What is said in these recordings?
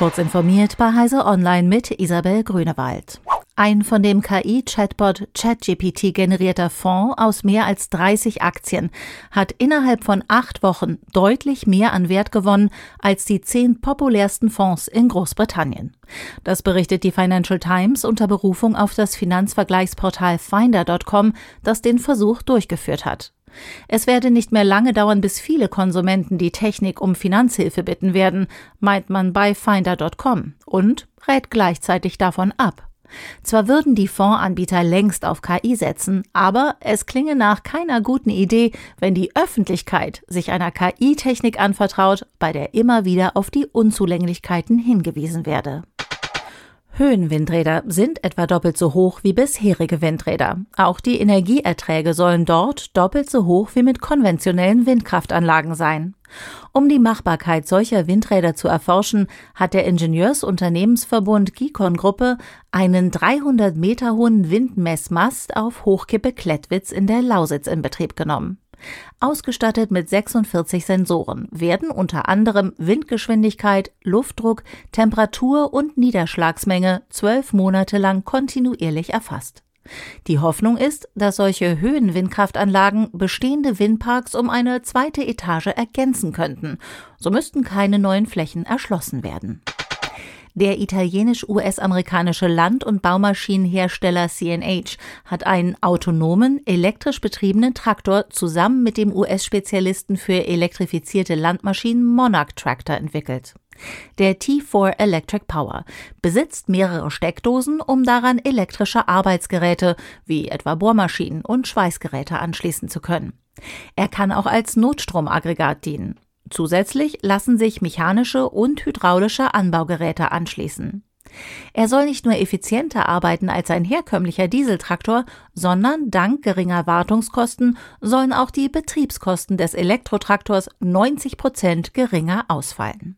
Kurz informiert bei Heise Online mit Isabel Grünewald. Ein von dem KI-Chatbot ChatGPT generierter Fonds aus mehr als 30 Aktien hat innerhalb von acht Wochen deutlich mehr an Wert gewonnen als die zehn populärsten Fonds in Großbritannien. Das berichtet die Financial Times unter Berufung auf das Finanzvergleichsportal Finder.com, das den Versuch durchgeführt hat. Es werde nicht mehr lange dauern, bis viele Konsumenten die Technik um Finanzhilfe bitten werden, meint man bei Finder.com und rät gleichzeitig davon ab. Zwar würden die Fondsanbieter längst auf KI setzen, aber es klinge nach keiner guten Idee, wenn die Öffentlichkeit sich einer KI-Technik anvertraut, bei der immer wieder auf die Unzulänglichkeiten hingewiesen werde. Höhenwindräder sind etwa doppelt so hoch wie bisherige Windräder. Auch die Energieerträge sollen dort doppelt so hoch wie mit konventionellen Windkraftanlagen sein. Um die Machbarkeit solcher Windräder zu erforschen, hat der Ingenieursunternehmensverbund Gikon Gruppe einen 300 Meter hohen Windmessmast auf Hochkippe Klettwitz in der Lausitz in Betrieb genommen. Ausgestattet mit 46 Sensoren werden unter anderem Windgeschwindigkeit, Luftdruck, Temperatur und Niederschlagsmenge zwölf Monate lang kontinuierlich erfasst. Die Hoffnung ist, dass solche Höhenwindkraftanlagen bestehende Windparks um eine zweite Etage ergänzen könnten. So müssten keine neuen Flächen erschlossen werden. Der italienisch-US-amerikanische Land- und Baumaschinenhersteller CNH hat einen autonomen, elektrisch betriebenen Traktor zusammen mit dem US-Spezialisten für elektrifizierte Landmaschinen Monarch Tractor entwickelt. Der T4 Electric Power besitzt mehrere Steckdosen, um daran elektrische Arbeitsgeräte wie etwa Bohrmaschinen und Schweißgeräte anschließen zu können. Er kann auch als Notstromaggregat dienen. Zusätzlich lassen sich mechanische und hydraulische Anbaugeräte anschließen. Er soll nicht nur effizienter arbeiten als ein herkömmlicher Dieseltraktor, sondern dank geringer Wartungskosten sollen auch die Betriebskosten des Elektrotraktors 90 Prozent geringer ausfallen.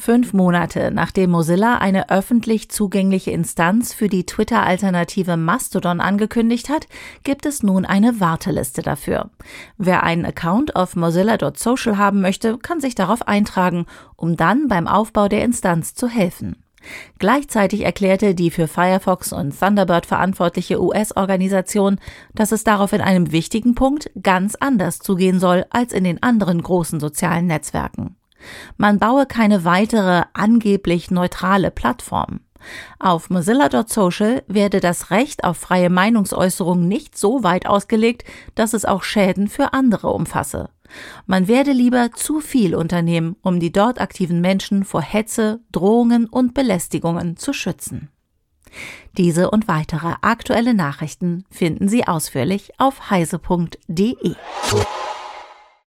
Fünf Monate nachdem Mozilla eine öffentlich zugängliche Instanz für die Twitter-Alternative Mastodon angekündigt hat, gibt es nun eine Warteliste dafür. Wer einen Account auf mozilla.social haben möchte, kann sich darauf eintragen, um dann beim Aufbau der Instanz zu helfen. Gleichzeitig erklärte die für Firefox und Thunderbird verantwortliche US-Organisation, dass es darauf in einem wichtigen Punkt ganz anders zugehen soll als in den anderen großen sozialen Netzwerken. Man baue keine weitere angeblich neutrale Plattform. Auf Mozilla.social werde das Recht auf freie Meinungsäußerung nicht so weit ausgelegt, dass es auch Schäden für andere umfasse. Man werde lieber zu viel unternehmen, um die dort aktiven Menschen vor Hetze, Drohungen und Belästigungen zu schützen. Diese und weitere aktuelle Nachrichten finden Sie ausführlich auf heise.de.